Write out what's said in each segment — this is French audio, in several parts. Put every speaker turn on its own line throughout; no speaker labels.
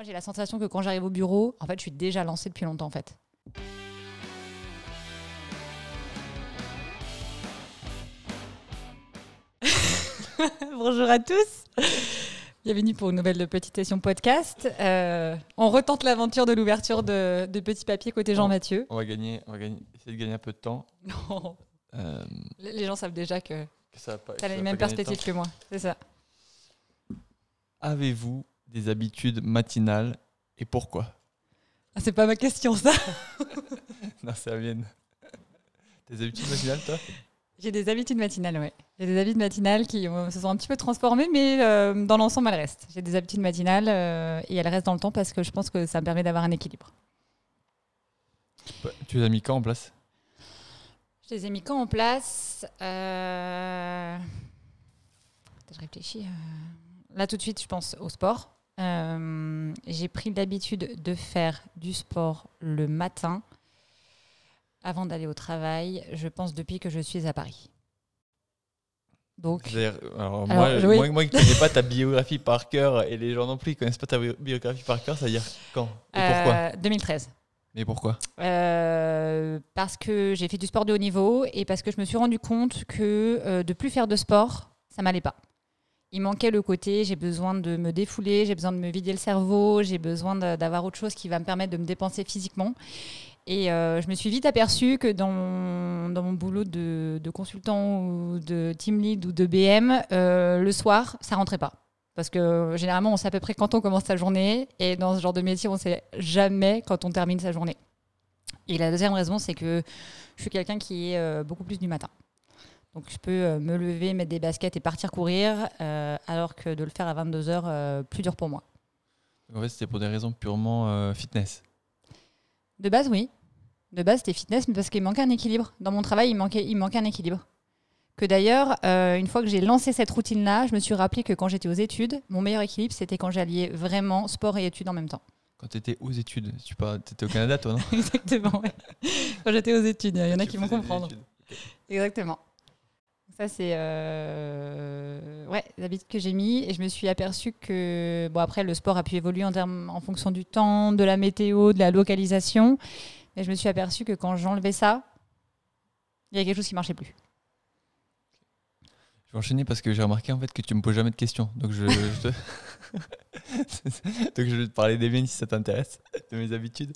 Moi, j'ai la sensation que quand j'arrive au bureau, en fait, je suis déjà lancée depuis longtemps, en fait. Bonjour à tous. Bienvenue pour une nouvelle petite session podcast. Euh, on retente l'aventure de l'ouverture de, de Petit Papier côté Jean-Mathieu.
On va gagner, on va gagner, essayer de gagner un peu de temps.
Non,
Euh,
les gens savent déjà que
que ça va pas-
tu
ça
as
va
les mêmes perspectives que moi. C'est ça.
Avez-vous des habitudes matinales et pourquoi
Ah, c'est pas ma question, ça.
Non, c'est la mienne. Tes habitudes matinales, toi
J'ai des habitudes matinales, ouais. J'ai des habitudes matinales qui euh, se sont un petit peu transformées, mais euh, dans l'ensemble, elles restent. J'ai des habitudes matinales euh, et elles restent dans le temps parce que je pense que ça me permet d'avoir un équilibre.
Ouais, Tu les as mis quand en place?
Je les ai mis quand en place euh... Je réfléchis. Là, tout de suite, je pense au sport. Euh, J'ai pris l'habitude de faire du sport le matin avant d'aller au travail, je pense depuis que je suis à Paris. Donc,
C'est-à-dire, alors,
Alors,
moi,
oui.
moi, moi qui ne connais pas ta biographie par cœur et les gens non plus, ils connaissent pas ta bi- biographie par cœur, ça veut dire quand et pourquoi?
euh, 2013.
Mais pourquoi?
Euh, parce que j'ai fait du sport de haut niveau et parce que je me suis rendu compte que euh, de plus faire de sport, ça m'allait pas. Il manquait le côté, j'ai besoin de me défouler, j'ai besoin de me vider le cerveau, j'ai besoin d'avoir autre chose qui va me permettre de me dépenser physiquement. Et euh, je me suis vite aperçue que dans mon, boulot de, de consultant ou de team lead ou de BM, euh, le soir, ça rentrait pas. Parce que généralement, on sait à peu près quand on commence sa journée. Et dans ce genre de métier, on sait jamais quand on termine sa journée. Et la deuxième raison, c'est que je suis quelqu'un qui est euh, beaucoup plus du matin. Donc je peux euh, me lever, mettre des baskets et partir courir, euh, alors que de le faire à 22h, plus dur pour moi.
En fait, c'était pour des raisons purement euh, fitness.
De base, oui. De base, c'était fitness, mais parce qu'il manquait un équilibre. Dans mon travail, il manquait, il manquait un équilibre. Que d'ailleurs, euh, une fois que j'ai lancé cette routine-là, je me suis rappelé que quand j'étais aux études, mon meilleur équilibre, c'était quand j'alliais vraiment sport et études en même temps.
Quand tu étais aux études, tu étais au Canada, toi, non?
Exactement, ouais. Quand j'étais aux études, il y en a qui vont comprendre. Exactement. Ça, c'est euh, ouais, l'habitude que j'ai mis. Et je me suis aperçue que, bon, après, le sport a pu évoluer en, termes, en fonction du temps, de la météo, de la localisation. Mais je me suis aperçue que quand j'enlevais ça, il y avait quelque chose qui marchait plus.
Je vais enchaîner parce que j'ai remarqué en fait que tu me poses jamais de questions. Donc je. Donc je vais te parler des miennes si ça t'intéresse, de mes habitudes.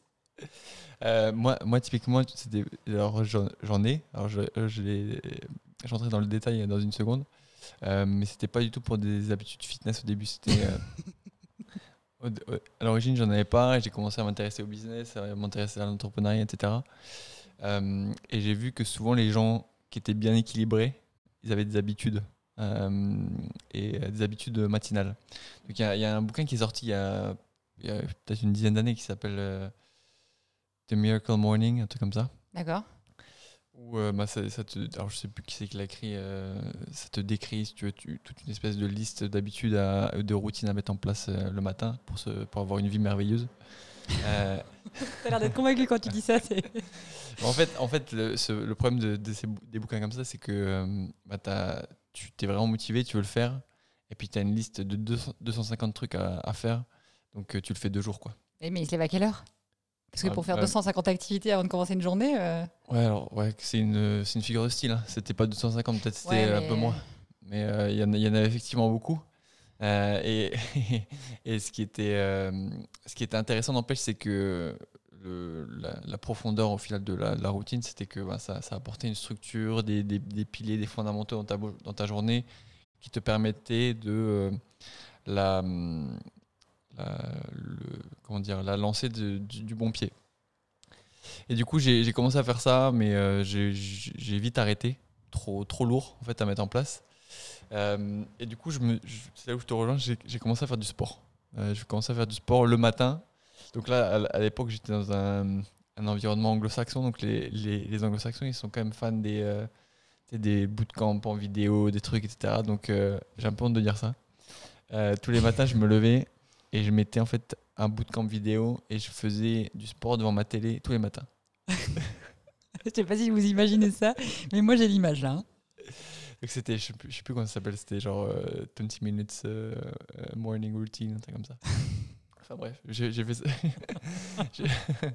Euh, moi, moi, typiquement, c'était... Alors, j'en ai. Alors, je, je l'ai... j'entrerai dans le détail dans une seconde. Euh, mais c'était pas du tout pour des habitudes fitness au début. C'était. euh, à l'origine, j'en avais pas. J'ai commencé à m'intéresser au business, à m'intéresser à l'entrepreneuriat, etc. Euh, et j'ai vu que souvent les gens qui étaient bien équilibrés, ils avaient des habitudes euh, et des habitudes matinales. Donc il y, a- il y a un bouquin qui est sorti il y a, a peut-être une dizaine d'années qui s'appelle The Miracle Morning, un truc comme ça.
D'accord
Où, euh, bah, ça, ça te, alors je sais plus qui c'est qui l'a écrit, euh, ça te décrit si tu veux, tu- toute une espèce de liste d'habitudes, à- de routines à mettre en place euh, le matin pour, se, pour avoir une vie merveilleuse. Euh,
T'as l'air d'être convaincu quand tu dis ça. c'est-
en fait, en fait le, ce- le problème de, de ces, des bouquins comme ça, c'est que euh, bah, t'as- tu t'es vraiment motivé, tu veux le faire, et puis tu as une liste de 200 250 trucs à, à faire, donc euh, tu le fais deux jours. quoi.
Eh, mais il se lève à quelle heure? Parce que
Ah,
pour faire
bah,
250 activités avant de commencer une journée. euh,
Ouais, alors, ouais, c'est une, une figure de style. hein. C'était pas 250, peut-être c'était
Ouais,
un peu moins. Mais euh, il y, en y avait effectivement beaucoup. Euh, et et ce, qui était, ce qui était intéressant, n'empêche, c'est que le- la, la profondeur au final de la, de la routine, c'était que bah, ça, ça apportait une structure, des, des- des piliers, des fondamentaux dans ta, dans ta journée qui te permettaient de la, hum, la- comment dire, la lancer de- du, bon pied. Et du coup, j'ai commencé à faire ça, mais euh, j'ai vite arrêté. Trop, trop lourd en fait à mettre en place. Euh, et du coup, je je- c'est là où je te rejoins. J'ai commencé à faire du sport. Euh, j'ai commencé à faire du sport le matin. Donc là, à, l'époque, j'étais dans un, environnement anglo-saxon. Donc les, les, anglo-saxons, ils sont quand même fans des, euh, des bootcamps en vidéo, des trucs, etc. Donc j'ai un peu honte de dire ça. Tous les matins, je me levais et je mettais en fait un bootcamp vidéo et je faisais du sport devant ma télé tous les matins.
Je sais pas si vous imaginez ça, mais moi j'ai l'image là. hein.
Donc c'était, je sais plus, je sais plus comment ça s'appelle, c'était genre euh, 20 minutes euh, euh, morning routine, un truc comme ça. Enfin bref, j'ai fait ça.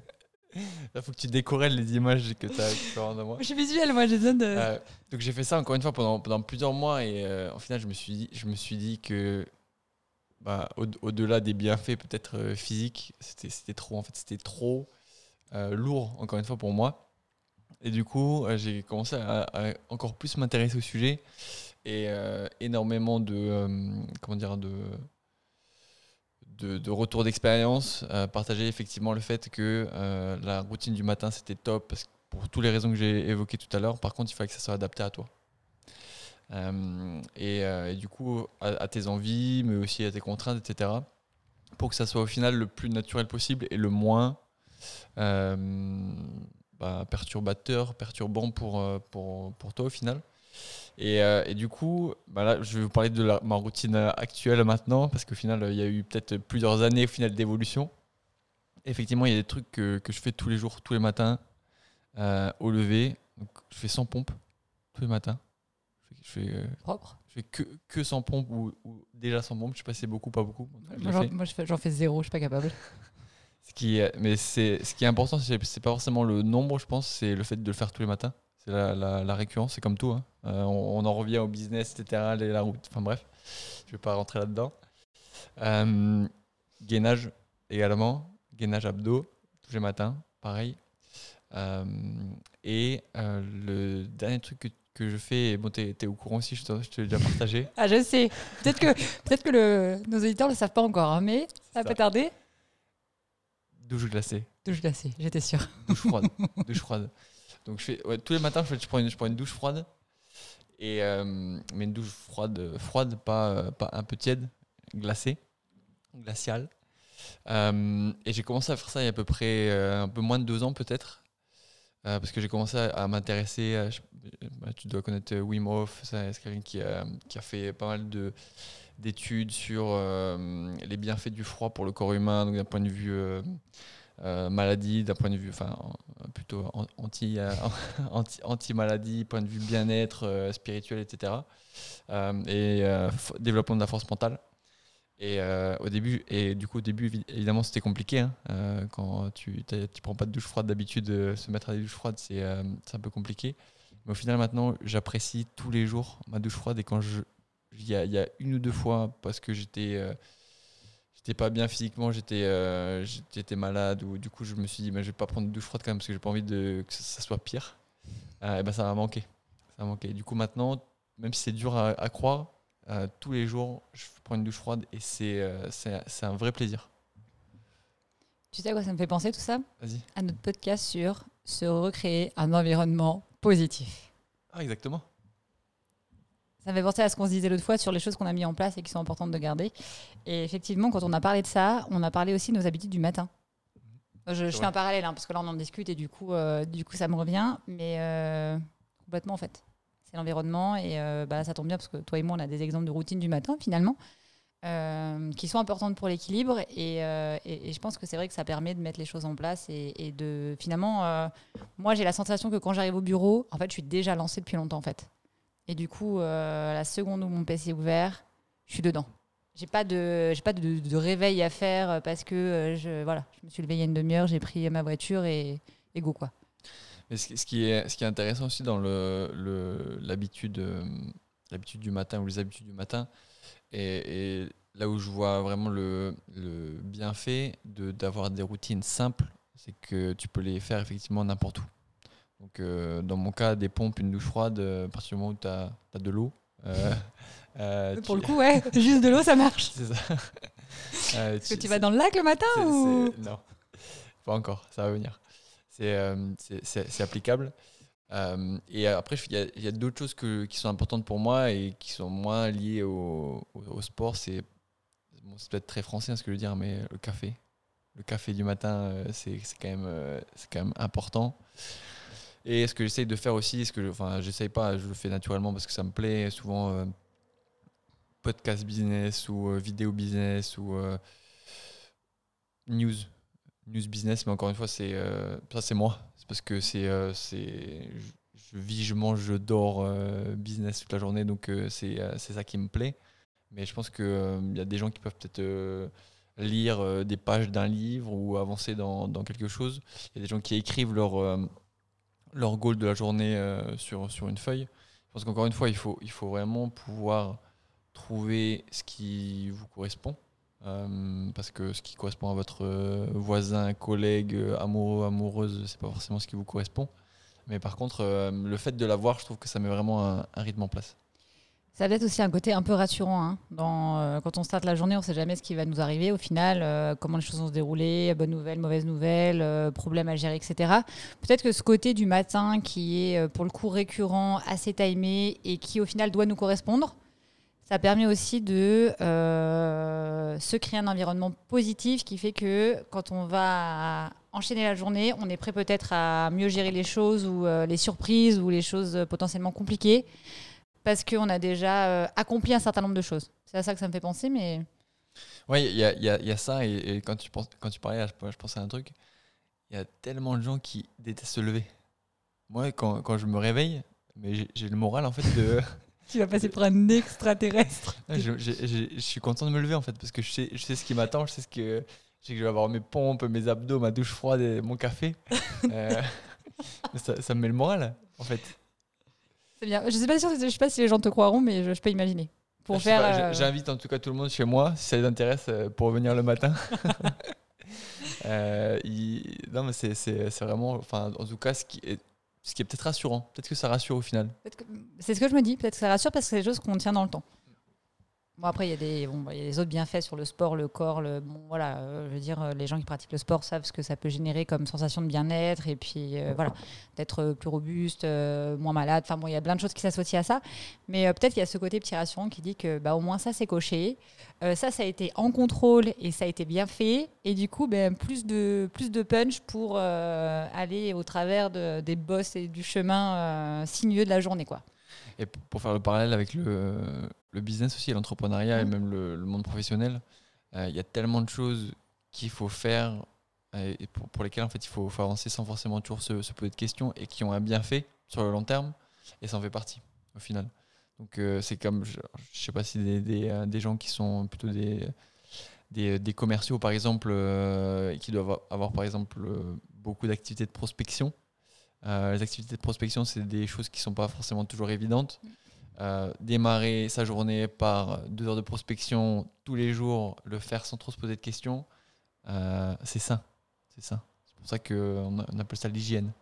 Là, faut que tu décorelles les images que tu as en moi.
Je suis visuelle, moi, j'ai besoin de.
Euh, donc j'ai fait ça encore une fois pendant, pendant plusieurs mois et euh, au final je me suis dit, je me suis dit que bah, au- au-delà des bienfaits peut-être euh, physiques, c'était trop en fait, c'était trop euh, lourd encore une fois pour moi. Et du coup euh, j'ai commencé à, encore plus m'intéresser au sujet et énormément de euh, comment dire de de, retours d'expérience, partager effectivement le fait que la routine du matin c'était top pour toutes les raisons que j'ai évoquées tout à l'heure. Par contre, il fallait que ça soit adapté à toi. Euh, et, euh, et du coup, à, tes envies, mais aussi à tes contraintes, etc. Pour que ça soit au final le plus naturel possible et le moins euh, bah, perturbateur, perturbant pour, pour, pour toi au final. Et, et du coup, bah là, je vais vous parler de ma routine actuelle maintenant, parce qu'au final, il y a eu peut-être plusieurs années au final d'évolution. Effectivement, il y a des trucs que, que je fais tous les jours, tous les matins, au lever. Je fais 100 pompes tous les matins. Je fais, euh,
Propre.
je fais que, que 100 pompes ou, ou déjà 100 pompes. Je sais pas si c'est beaucoup, pas beaucoup.
Moi, j'en-
fais.
moi, je fais- j'en fais zéro, je suis pas capable.
Ce qui, mais c'est, ce qui est important, c'est, c'est pas forcément le nombre, je pense, c'est le fait de le faire tous les matins. C'est la, la, la récurrence, c'est comme tout. hein. Euh, on, on en revient au business, etc., les- la route. Enfin bref, je vais pas rentrer là-dedans. Euh, gainage également, gainage abdos tous les matins, pareil. Euh, et euh, le dernier truc que, que je fais, et bon, t'es, t'es au courant aussi, je te, je te l'ai déjà partagé.
Ah, je sais. Peut-être que, peut-être que le, nos auditeurs ne le savent pas encore, hein, mais ça
ça.
peut tarder.
douche glacée.
Douche glacée, j'étais sûre.
douche froide. douche froide. Donc je fais ouais, tous les matins, je, prends une, je prends une douche froide. Et, euh, mais une douche froide, froide pas, pas un peu tiède, glacée, glaciale. Euh, et j'ai commencé à faire ça il y a à peu près euh, un peu moins de deux ans peut-être. Euh, parce que j'ai commencé à, m'intéresser. à- je- bah, tu dois connaître euh, Wim Hof, c'est quelqu'un qui a, fait pas mal de d'études sur euh, les bienfaits du froid pour le corps humain, donc d'un point de vue euh, euh, maladie, d'un point de vue, enfin euh, plutôt an- anti, euh, anti, anti-maladie, point de vue bien-être euh, spirituel, etc. Euh, et euh, développement de la force mentale. Et euh, au début, et du coup au début évi- évidemment c'était compliqué hein, euh, quand tu ne prends pas de douche froide d'habitude, euh, se mettre à des douches froides c'est un peu compliqué. Mais au final maintenant j'apprécie tous les jours ma douche froide et quand je il y y a une ou deux fois parce que j'étais j'étais pas bien physiquement, j'étais j'étais malade ou du coup je me suis dit mais je vais pas prendre de douche froide quand même parce que j'ai pas envie de que ça, soit pire. Et ben ça m'a manqué. Ça m'a manqué. Du coup maintenant, même si c'est dur à croire, euh, tous les jours je prends une douche froide et c'est euh, c'est un vrai plaisir.
Tu sais à quoi ça me fait penser tout ça?
Vas-y.
À notre podcast sur se recréer un environnement positif.
Ah exactement.
Ça me fait penser à ce qu'on se disait l'autre fois sur les choses qu'on a mis en place et qui sont importantes de garder. Et effectivement, quand on a parlé de ça, on a parlé aussi de nos habitudes du matin. Je, fais un parallèle, hein, parce que là, on en discute et du coup, euh, du coup ça me revient. Mais complètement, en fait. C'est l'environnement. Et euh, bah, ça tombe bien, parce que toi et moi, on a des exemples de routine du matin, finalement, euh, qui sont importantes pour l'équilibre. Et, euh, et- je pense que c'est vrai que ça permet de mettre les choses en place. Et, de finalement, moi, j'ai la sensation que quand j'arrive au bureau, en fait, je suis déjà lancée depuis longtemps, en fait. Et du coup, la seconde où mon PC est ouvert, je suis dedans. J'ai pas de, j'ai pas de, réveil à faire parce que je, voilà, je me suis levée il y a une demi-heure, j'ai pris ma voiture et go quoi.
Mais ce, qui- ce qui est, ce qui est intéressant aussi dans le- le- l'habitude euh, l'habitude du matin ou les habitudes du matin, et, et là où je vois vraiment le, le bienfait de- d'avoir des routines simples, c'est que tu peux les faire effectivement n'importe où. Donc, euh, dans mon cas, des pompes, une douche froide, euh, à partir du moment où tu as, de l'eau. euh,
Pour
tu-
le coup, ouais, juste de l'eau, ça marche.
C'est ça.
Est-ce que tu vas dans le lac le matin ou?
Non, pas encore, ça va venir. C'est euh, c'est- applicable. Euh, et après, il y a, d'autres choses qui sont importantes pour moi et qui sont moins liées au, au- sport. C'est bon, peut-être très français hein, ce que je veux dire, mais le café. Le café du matin, euh, c'est quand, même, quand même important. Et ce que j'essaye de faire aussi, ce que je, enfin, j'essaye pas, je le fais naturellement parce que ça me plaît. Souvent, podcast business ou vidéo business ou news, news business. Mais encore une fois, c'est euh, ça, c'est moi. C'est parce que c'est, euh, c'est, je, vis, je mange, je dors euh, business toute la journée, donc c'est, c'est ça qui me plaît. Mais je pense que euh, il y a des gens qui peuvent peut-être lire des pages d'un livre ou avancer dans, dans, quelque chose. Il y a des gens qui écrivent leur, leur goal de la journée sur, sur une feuille. Je pense qu'encore une fois, il faut, il faut vraiment pouvoir trouver ce qui vous correspond. Parce que ce qui correspond à votre voisin, collègue, amoureux, amoureuse, c'est pas forcément ce qui vous correspond. Mais par contre, le fait de l'avoir, je trouve que ça met vraiment un, rythme en place.
Ça va être aussi un côté un peu rassurant. Hein. Euh, quand on starte la journée, on ne sait jamais ce qui va nous arriver. Au final, euh, comment les choses vont se dérouler, bonnes nouvelles, mauvaises nouvelles, euh, problèmes à gérer, etc. Peut-être que ce côté du matin qui est pour le coup récurrent, assez timé et qui au final doit nous correspondre, ça permet aussi de se créer un environnement positif qui fait que quand on va enchaîner la journée, on est prêt peut-être à mieux gérer les choses ou les surprises ou les choses potentiellement compliquées parce qu'on a déjà euh, accompli un certain nombre de choses. C'est à ça que ça me fait penser, mais...
Oui, il y a, ça, et, quand, tu penses, parlais, je, pensais à un truc. Il y a tellement de gens qui détestent se lever. Moi, quand, quand je me réveille, j'ai le moral en fait de...
tu vas passer pour un extraterrestre.
je, je, suis content de me lever en fait, parce que je sais, je sais ce qui m'attend, je sais ce que... Je sais que je vais avoir mes pompes, mes abdos, ma douche froide et mon café. euh, ça, ça me met le moral, en fait.
C'est bien. Je sais pas, je sais pas si les gens te croiront, mais je, peux imaginer.
Pour faire. Euh, j'invite en tout cas tout le monde chez moi, si ça les intéresse, euh, pour venir le matin. euh, Non, mais c'est vraiment. Enfin, en tout cas, ce qui est, ce qui est peut-être rassurant. Peut-être que ça rassure au final.
C'est ce que je me dis. Peut-être que ça rassure parce que c'est des choses qu'on tient dans le temps. Bon, après, il y, a des, bon, y a des autres bienfaits sur le sport, le corps. Le, voilà, euh, je veux dire, euh, les gens qui pratiquent le sport savent ce que ça peut générer comme sensation de bien-être et puis euh, voilà, d'être plus robuste, moins malade. Enfin bon, il y a plein de choses qui s'associent à ça. Mais peut-être qu'il y a ce côté petit rassurant qui dit que bah, au moins ça, c'est coché. ça, ça a été en contrôle et ça a été bien fait. Et du coup, ben, plus, de, plus de punch pour aller au travers de, des bosses et du chemin sinueux de la journée. quoi.
Et pour faire le parallèle avec le, le business aussi, l'entrepreneuriat et même le, monde professionnel, euh, il y a tellement de choses qu'il faut faire euh, et pour, lesquelles en fait, il faut, faut, avancer sans forcément toujours se, poser de questions et qui ont un bienfait sur le long terme. Et ça en fait partie au final. Donc euh, c'est comme, je ne sais pas si des, des, des, gens qui sont plutôt des, des, des commerciaux par exemple, qui doivent avoir par exemple beaucoup d'activités de prospection. Les activités de prospection, c'est des choses qui ne sont pas forcément toujours évidentes. Mmh. Euh, démarrer sa journée par deux heures de prospection tous les jours, le faire sans trop se poser de questions, euh, c'est ça. C'est ça. C'est pour ça qu'on on appelle ça l'hygiène.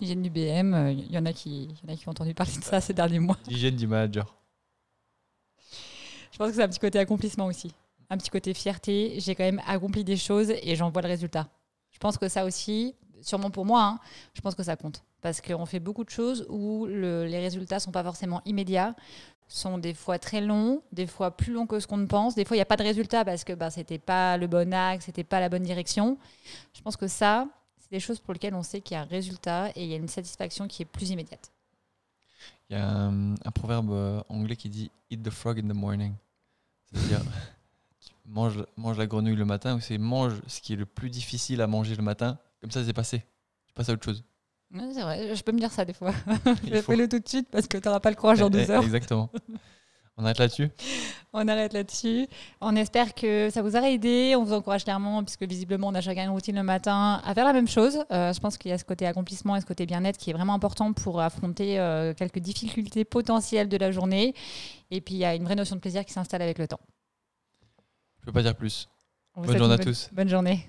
L'hygiène du BM, il euh, y, en a qui, y en a qui ont entendu parler de ça ces derniers mois.
L'hygiène du manager.
Je pense que c'est un petit côté accomplissement aussi. Un petit côté fierté. J'ai quand même accompli des choses et j'en vois le résultat. Je pense que ça aussi, sûrement pour moi, hein, je pense que ça compte parce qu'on fait beaucoup de choses où les résultats sont pas forcément immédiats, sont des fois très longs, des fois plus longs que ce qu'on ne pense. Des fois, il n'y a pas de résultat parce que bah, ce n'était pas le bon axe, c'était pas la bonne direction. Je pense que ça, c'est des choses pour lesquelles on sait qu'il y a un résultat et il y a une satisfaction qui est plus immédiate.
Il y a un, proverbe euh, anglais qui dit Eat the frog in the morning. C'est-à-dire, mange la grenouille le matin, ou c'est mange ce qui est le plus difficile à manger le matin. Comme ça, c'est passé. Tu passes à autre chose
c'est vrai, je peux me dire ça des fois. je fais le tout de suite parce que tu n'auras pas le courage en deux heures.
Exactement. On arrête là-dessus?
On arrête là-dessus. On espère que ça vous aura aidé. On vous encourage clairement, puisque visiblement, on a chacun une routine le matin, à faire la même chose. Euh, je pense qu'il y a ce côté accomplissement et ce côté bien-être qui est vraiment important pour affronter euh, quelques difficultés potentielles de la journée. Et puis, il y a une vraie notion de plaisir qui s'installe avec le temps.
Je ne peux pas dire plus. bonne journée à tous.
Bonne journée.